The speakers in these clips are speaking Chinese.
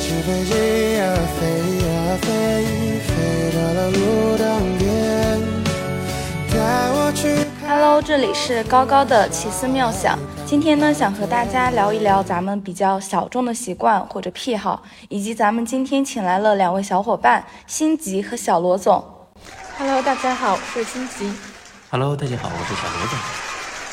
纸飞机呀飞呀飞，飞到了路灯边，带我去。Hello，这里是高高的奇思妙想。今天呢，想和大家聊一聊咱们比较小众的习惯或者癖好，以及咱们今天请来了两位小伙伴，辛吉和小罗总。Hello，大家好，我是辛吉。Hello，大家好，我是小罗总。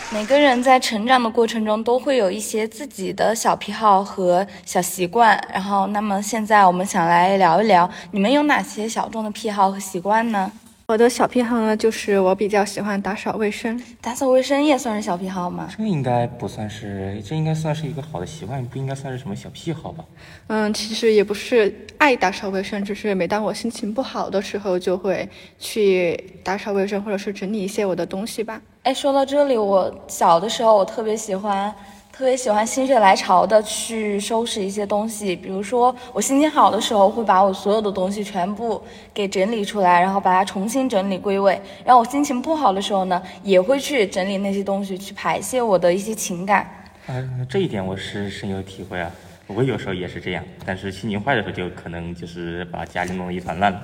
每个人在成长的过程中都会有一些自己的小癖好和小习惯，然后，那么现在我们想来聊一聊，你们有哪些小众的癖好和习惯呢？我的小癖好呢，就是我比较喜欢打扫卫生。打扫卫生也算是小癖好吗？这应该不算是，这应该算是一个好的习惯，不应该算是什么小癖好吧？嗯，其实也不是爱打扫卫生，只是每当我心情不好的时候，就会去打扫卫生，或者是整理一些我的东西吧。哎，说到这里，我小的时候我特别喜欢，特别喜欢心血来潮的去收拾一些东西。比如说，我心情好的时候，会把我所有的东西全部给整理出来，然后把它重新整理归位。然后我心情不好的时候呢，也会去整理那些东西，去排泄我的一些情感。啊、这一点我是深有体会啊。我有时候也是这样，但是心情坏的时候就可能就是把家里弄得一团乱了。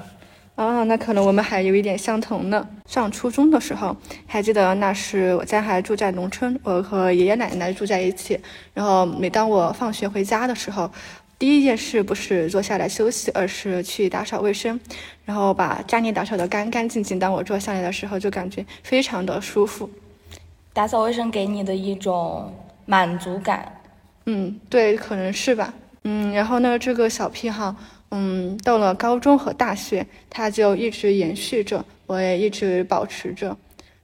啊，那可能我们还有一点相同呢。上初中的时候，还记得那时我家还住在农村，我和爷爷奶奶住在一起。然后每当我放学回家的时候，第一件事不是坐下来休息，而是去打扫卫生，然后把家里打扫得干干净净。当我坐下来的时候，就感觉非常的舒服。打扫卫生给你的一种满足感。嗯，对，可能是吧。嗯，然后呢，这个小癖好。嗯，到了高中和大学，它就一直延续着，我也一直保持着。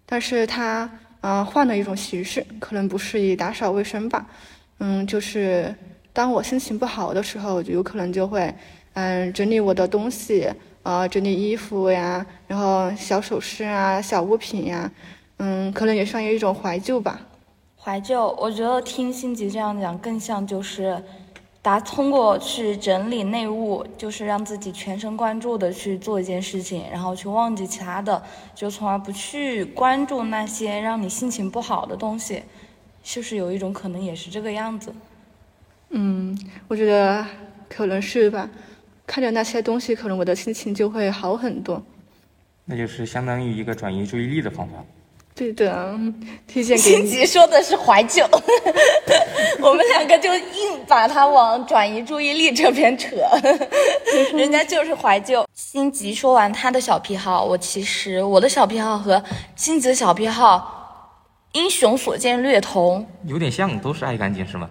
但是它，嗯、呃，换了一种形式，可能不是以打扫卫生吧。嗯，就是当我心情不好的时候，就有可能就会，嗯，整理我的东西，呃，整理衣服呀，然后小首饰啊、小物品呀，嗯，可能也算有一种怀旧吧。怀旧，我觉得听辛吉这样讲，更像就是。达通过去整理内务，就是让自己全神贯注的去做一件事情，然后去忘记其他的，就从而不去关注那些让你心情不好的东西，就是有一种可能也是这个样子。嗯，我觉得可能是吧。看着那些东西，可能我的心情就会好很多。那就是相当于一个转移注意力的方法。对的，推荐给你。说的是怀旧，我们两个就硬把它往转移注意力这边扯，人家就是怀旧。辛吉说完他的小癖好，我其实我的小癖好和辛吉的小癖好英雄所见略同，有点像，都是爱干净是吗？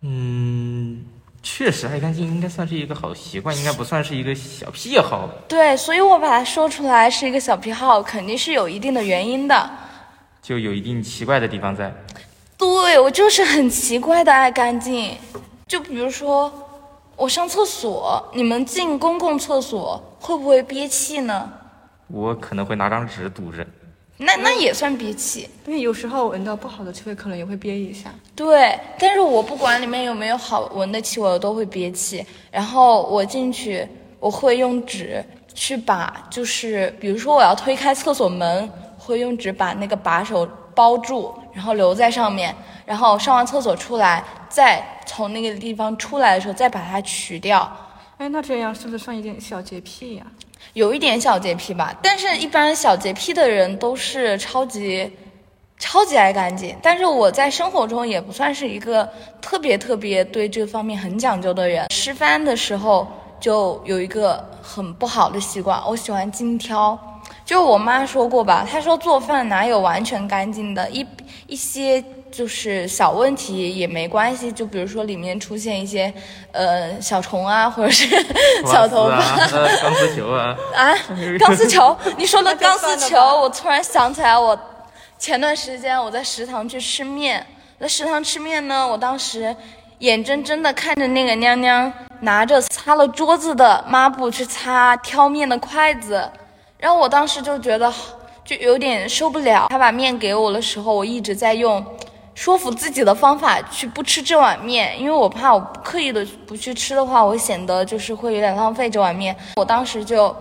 嗯，确实爱干净应该算是一个好习惯，应该不算是一个小癖好。对，所以我把它说出来是一个小癖好，肯定是有一定的原因的。就有一定奇怪的地方在。对我就是很奇怪的爱干净，就比如说我上厕所，你们进公共厕所会不会憋气呢？我可能会拿张纸堵着。那那也算憋气。因为有时候闻到不好的气味，可能也会憋一下。对，但是我不管里面有没有好闻的气味，我都会憋气。然后我进去，我会用纸去把，就是比如说我要推开厕所门。会用纸把那个把手包住，然后留在上面，然后上完厕所出来，再从那个地方出来的时候再把它取掉。哎，那这样是不是算一点小洁癖呀、啊？有一点小洁癖吧，但是一般小洁癖的人都是超级超级爱干净。但是我在生活中也不算是一个特别特别对这方面很讲究的人。吃饭的时候就有一个很不好的习惯，我喜欢精挑。就我妈说过吧，她说做饭哪有完全干净的，一一些就是小问题也没关系。就比如说里面出现一些呃小虫啊，或者是 小头发、啊、呃、钢丝球啊啊，钢丝球。你说的钢丝球，我突然想起来，我前段时间我在食堂去吃面，在食堂吃面呢，我当时眼睁睁的看着那个娘娘拿着擦了桌子的抹布去擦挑面的筷子。然后我当时就觉得就有点受不了。他把面给我的时候，我一直在用说服自己的方法去不吃这碗面，因为我怕我刻意的不去吃的话，我显得就是会有点浪费这碗面。我当时就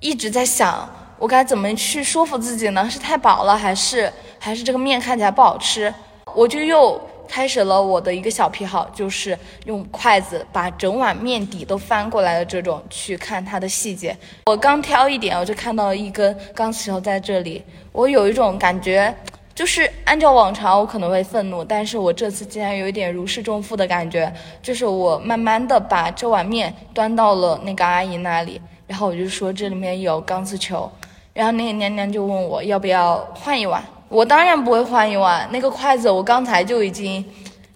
一直在想，我该怎么去说服自己呢？是太饱了，还是还是这个面看起来不好吃？我就又开始了我的一个小癖好，就是用筷子把整碗面底都翻过来的这种去看它的细节。我刚挑一点，我就看到一根钢丝球在这里，我有一种感觉。就是按照往常，我可能会愤怒，但是我这次竟然有一点如释重负的感觉。就是我慢慢的把这碗面端到了那个阿姨那里，然后我就说这里面有钢丝球，然后那个娘娘就问我要不要换一碗，我当然不会换一碗，那个筷子我刚才就已经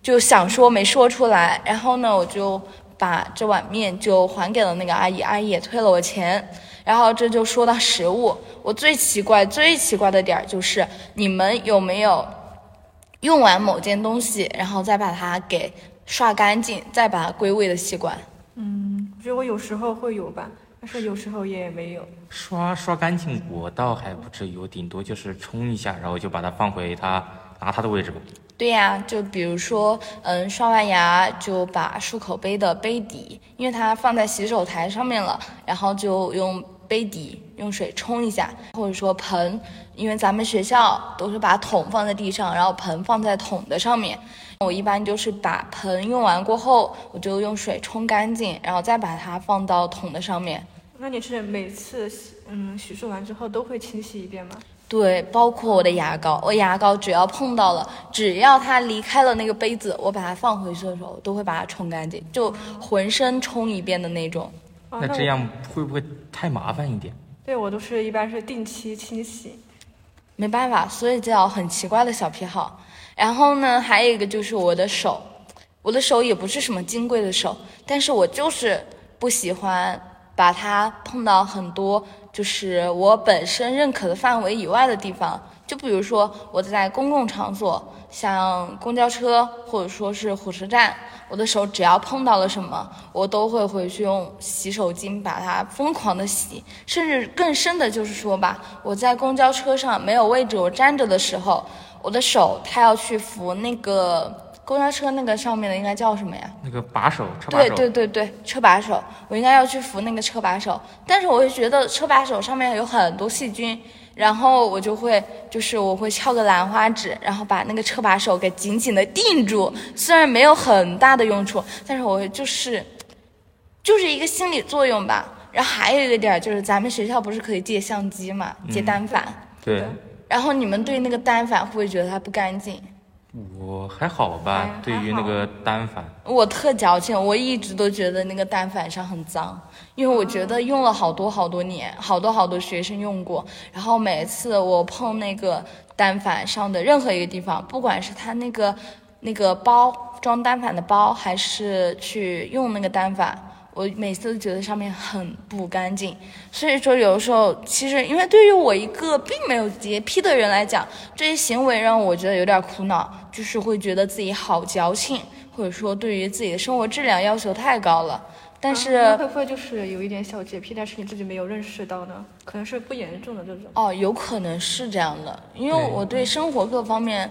就想说没说出来，然后呢我就把这碗面就还给了那个阿姨，阿姨也退了我钱。然后这就说到食物，我最奇怪、最奇怪的点儿就是，你们有没有用完某件东西，然后再把它给刷干净，再把它归位的习惯？嗯，我觉得我有时候会有吧，但是有时候也没有。刷刷干净，我倒还不至于，我顶多就是冲一下，然后就把它放回它拿它的位置吧。对呀，就比如说，嗯，刷完牙就把漱口杯的杯底，因为它放在洗手台上面了，然后就用。杯底用水冲一下，或者说盆，因为咱们学校都是把桶放在地上，然后盆放在桶的上面。我一般就是把盆用完过后，我就用水冲干净，然后再把它放到桶的上面。那你是每次嗯洗漱完之后都会清洗一遍吗？对，包括我的牙膏，我牙膏只要碰到了，只要它离开了那个杯子，我把它放回去的时候，都会把它冲干净，就浑身冲一遍的那种。那这样会不会太麻烦一点？对我都是一般是定期清洗，没办法，所以叫很奇怪的小癖好。然后呢，还有一个就是我的手，我的手也不是什么金贵的手，但是我就是不喜欢把它碰到很多就是我本身认可的范围以外的地方。就比如说我在公共场所，像公交车或者说是火车站。我的手只要碰到了什么，我都会回去用洗手巾把它疯狂的洗，甚至更深的就是说吧，我在公交车上没有位置，我站着的时候，我的手它要去扶那个公交车那个上面的应该叫什么呀？那个把手，车把手。对对对对，车把手，我应该要去扶那个车把手，但是我会觉得车把手上面有很多细菌。然后我就会，就是我会翘个兰花指，然后把那个车把手给紧紧的定住。虽然没有很大的用处，但是我就是，就是一个心理作用吧。然后还有一个点就是，咱们学校不是可以借相机嘛，借单反。对。然后你们对那个单反会不会觉得它不干净？我还好吧，对于那个单反，我特矫情，我一直都觉得那个单反上很脏，因为我觉得用了好多好多年，好多好多学生用过，然后每次我碰那个单反上的任何一个地方，不管是它那个那个包装单反的包，还是去用那个单反。我每次都觉得上面很不干净，所以说有的时候，其实因为对于我一个并没有洁癖的人来讲，这些行为让我觉得有点苦恼，就是会觉得自己好矫情，或者说对于自己的生活质量要求太高了。但是会不会就是有一点小洁癖，但是你自己没有认识到呢？可能是不严重的这种。哦，有可能是这样的，因为我对生活各方面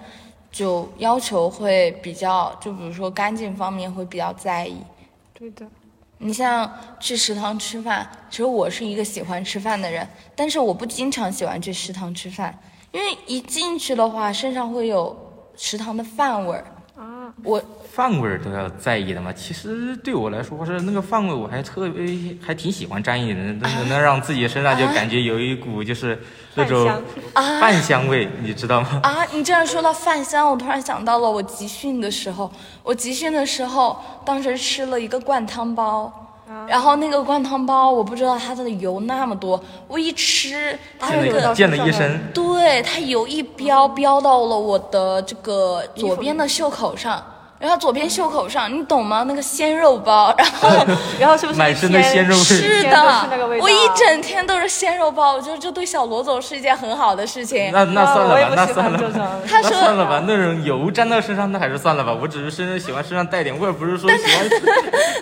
就要求会比较，就比如说干净方面会比较在意。对的。你像去食堂吃饭，其实我是一个喜欢吃饭的人，但是我不经常喜欢去食堂吃饭，因为一进去的话，身上会有食堂的饭味儿。啊，我饭味儿都要在意的嘛。其实对我来说，我是那个饭味，我还特别还挺喜欢沾一点，能能让自己身上就感觉有一股就是那种饭香味，你知道吗？啊，你这样说到饭香，我突然想到了我集训的时候，我集训的时候，当时吃了一个灌汤包。然后那个灌汤包，我不知道它的油那么多，我一吃，它那个溅了一身，对，它油一飙飙到了我的这个左边的袖口上。然后左边袖口上，你懂吗？那个鲜肉包，然后 然后是不是满身的鲜肉？是的，我一整天都是鲜肉包，我觉得这对小罗总是一件很好的事情。那那算了吧，那算了吧，那算了吧，那种油沾到身上，那还是算了吧。我只是身上喜欢身上带点味儿，不是说喜欢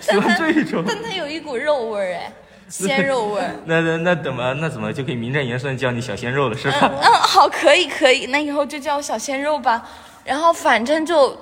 喜欢这种。但它有一股肉味儿哎，鲜肉味儿。那那那怎么那怎么就可以名正言顺叫你小鲜肉了是吧？嗯，好，可以可以，那以后就叫我小鲜肉吧。然后反正就。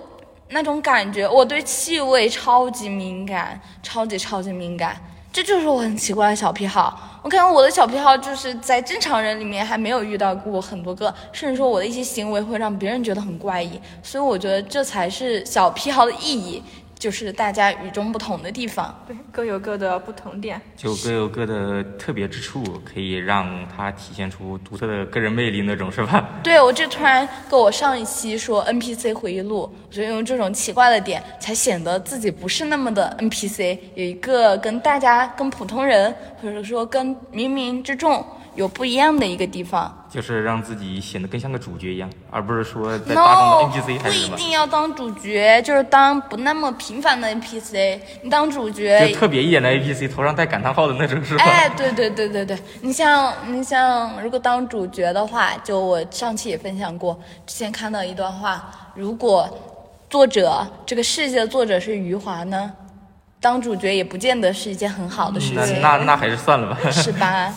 那种感觉，我对气味超级敏感，超级超级敏感。这就是我很奇怪的小癖好。我感觉我的小癖好就是在正常人里面还没有遇到过很多个，甚至说我的一些行为会让别人觉得很怪异，所以我觉得这才是小癖好的意义。就是大家与众不同的地方，对，各有各的不同点，就各有各的特别之处，可以让它体现出独特的个人魅力那种，是吧？对，我就突然跟我上一期说 NPC 回忆录，我觉得用这种奇怪的点，才显得自己不是那么的 NPC，有一个跟大家、跟普通人，或者说跟冥冥之中。有不一样的一个地方，就是让自己显得更像个主角一样，而不是说 在大众的 NPC 不一定要当主角，就是当不那么平凡的 NPC。你当主角，就特别一点的 NPC，头上带感叹号的那种，是吧？哎，对对对对对，你像你像，如果当主角的话，就我上期也分享过，之前看到一段话，如果作者这个世界的作者是余华呢，当主角也不见得是一件很好的事情。那那那还是算了吧，是吧？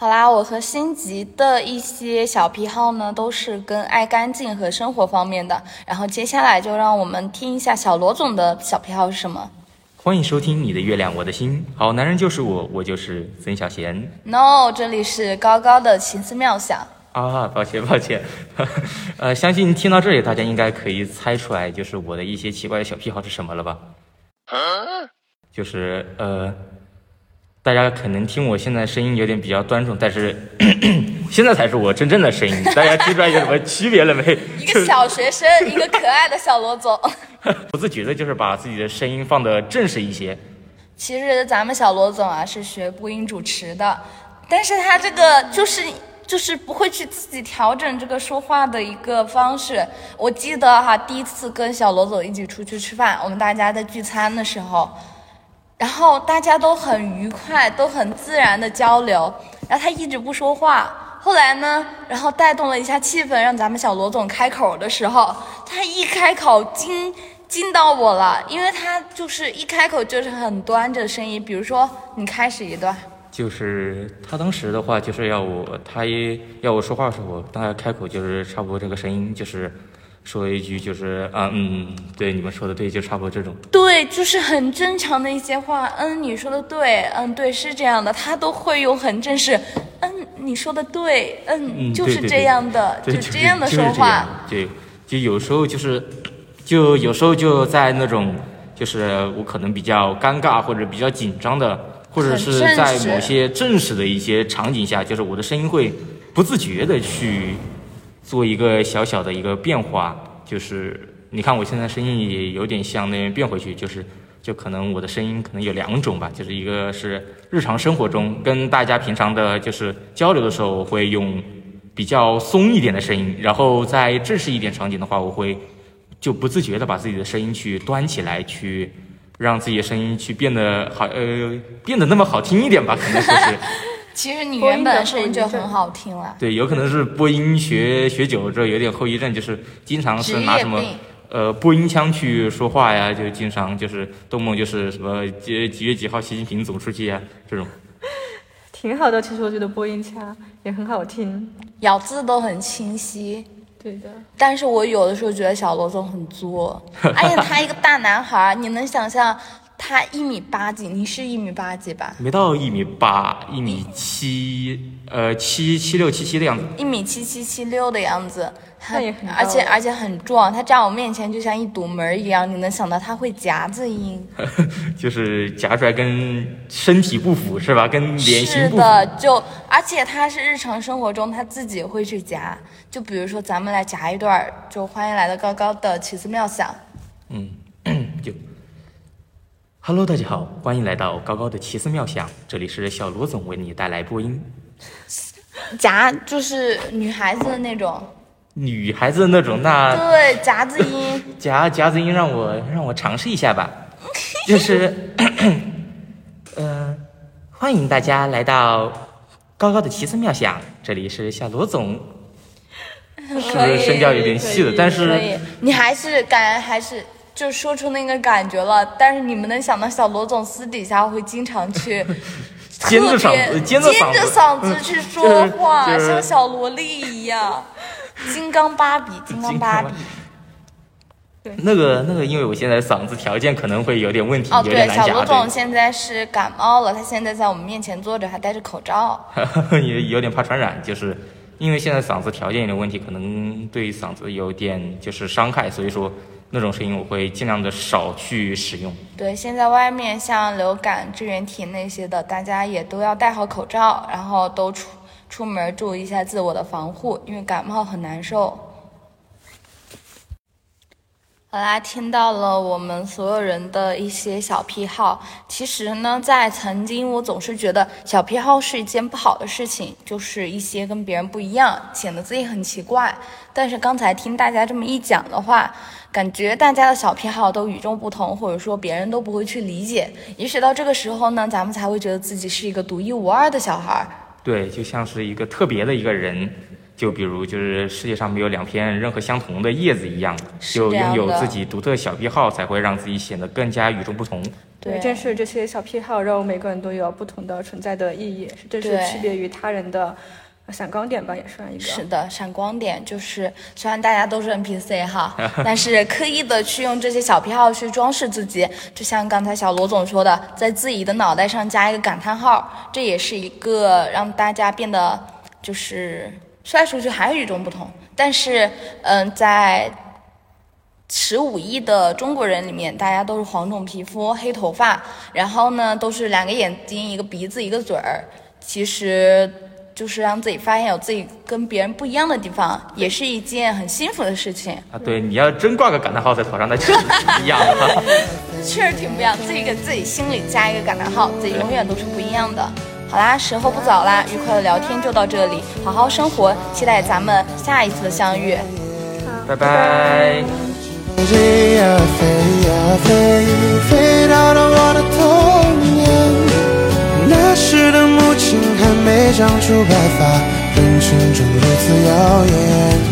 好啦，我和辛吉的一些小癖好呢，都是跟爱干净和生活方面的。然后接下来就让我们听一下小罗总的小癖好是什么。欢迎收听《你的月亮我的心》，好男人就是我，我就是曾小贤。No，这里是高高的奇思妙想。啊，抱歉抱歉。呃，相信听到这里，大家应该可以猜出来，就是我的一些奇怪的小癖好是什么了吧？就是呃。大家可能听我现在声音有点比较端重，但是 现在才是我真正的声音。大家听出来有什么区别了没？一个小学生，一个可爱的小罗总。不自觉的就是把自己的声音放得正式一些。其实咱们小罗总啊是学播音主持的，但是他这个就是就是不会去自己调整这个说话的一个方式。我记得哈，第一次跟小罗总一起出去吃饭，我们大家在聚餐的时候。然后大家都很愉快，都很自然的交流。然后他一直不说话。后来呢，然后带动了一下气氛，让咱们小罗总开口的时候，他一开口惊惊到我了，因为他就是一开口就是很端着声音。比如说，你开始一段，就是他当时的话就是要我，他一要我说话的时候，大概开口就是差不多这个声音，就是。说一句就是啊嗯，对你们说的对，就差不多这种。对，就是很正常的一些话。嗯，你说的对，嗯，对，是这样的，他都会用很正式。嗯，你说的对，嗯，就是这样的，就这样的说话。对就有时候就是，就有时候就在那种，就是我可能比较尴尬或者比较紧张的，或者是在某些正式的一些场景下，就是我的声音会不自觉的去。做一个小小的一个变化，就是你看我现在声音也有点像那边变回去，就是就可能我的声音可能有两种吧，就是一个是日常生活中跟大家平常的就是交流的时候，我会用比较松一点的声音，然后在正式一点场景的话，我会就不自觉的把自己的声音去端起来，去让自己的声音去变得好呃变得那么好听一点吧，可能说是。其实你原本声音就很好听了。对，有可能是播音学学久了之后有点后遗症，就是经常是拿什么呃播音腔去说话呀，就经常就是动不动就是什么几几月几号习近平走出去呀这种。挺好的，其实我觉得播音腔也很好听，咬字都很清晰。对的。但是我有的时候觉得小罗总很作，而且他一个大男孩，你能想象？他一米八几，你是一米八几吧？没到一米八，一米七，呃，七七六七七的样子。一米七七七六的样子，而且而且很壮。他站我面前就像一堵门一样，你能想到他会夹子音？就是夹出来跟身体不符是吧？跟脸型不符。是的，就而且他是日常生活中他自己会去夹，就比如说咱们来夹一段，就欢迎来到高高的奇思妙想。嗯，就。Hello，大家好，欢迎来到高高的奇思妙想，这里是小罗总为你带来播音。夹就是女孩子的那种，女孩子的那种，那对夹子音，夹夹子音，让我让我尝试一下吧，就是，嗯，欢迎大家来到高高的奇思妙想，这里是小罗总，是不是声调有点细了，但是你还是感还是。就说出那个感觉了，但是你们能想到小罗总私底下会经常去 尖着嗓子、尖着嗓子 去说话，像小萝莉一样，金刚芭比，金刚芭比。对那个那个，因为我现在嗓子条件可能会有点问题，哦，有点难小罗总，现在是感冒了，他现在在我们面前坐着，还戴着口罩。也有点怕传染，就是因为现在嗓子条件有点问题，可能对嗓子有点就是伤害，所以说那种声音我会尽量的少去使用。对，现在外面像流感支原体那些的，大家也都要戴好口罩，然后都出出门注意一下自我的防护，因为感冒很难受。好啦，听到了我们所有人的一些小癖好。其实呢，在曾经我总是觉得小癖好是一件不好的事情，就是一些跟别人不一样，显得自己很奇怪。但是刚才听大家这么一讲的话，感觉大家的小癖好都与众不同，或者说别人都不会去理解。也许到这个时候呢，咱们才会觉得自己是一个独一无二的小孩。对，就像是一个特别的一个人。就比如，就是世界上没有两片任何相同的叶子一样，就拥有自己独特小癖好，才会让自己显得更加与众不同。对，正是这些小癖好，让每个人都有不同的存在的意义，这是区别于他人的闪光点吧，也算一个。是的，闪光点就是虽然大家都是 NPC 哈，但是刻意的去用这些小癖好去装饰自己，就像刚才小罗总说的，在自己的脑袋上加一个感叹号，这也是一个让大家变得就是。帅出去还与众不同，但是，嗯，在十五亿的中国人里面，大家都是黄种皮肤、黑头发，然后呢，都是两个眼睛、一个鼻子、一个嘴儿，其实就是让自己发现有自己跟别人不一样的地方，也是一件很幸福的事情啊。对，你要真挂个感叹号在头上，那确实不一样，确实挺不一样。自己给自己心里加一个感叹号，自己永远都是不一样的。好啦，时候不早啦，愉快的聊天就到这里，好好生活，期待咱们下一次的相遇，拜拜。飞呀飞呀飞，飞到了我的童年。那时的母亲还没长出白发，人群中如此耀眼。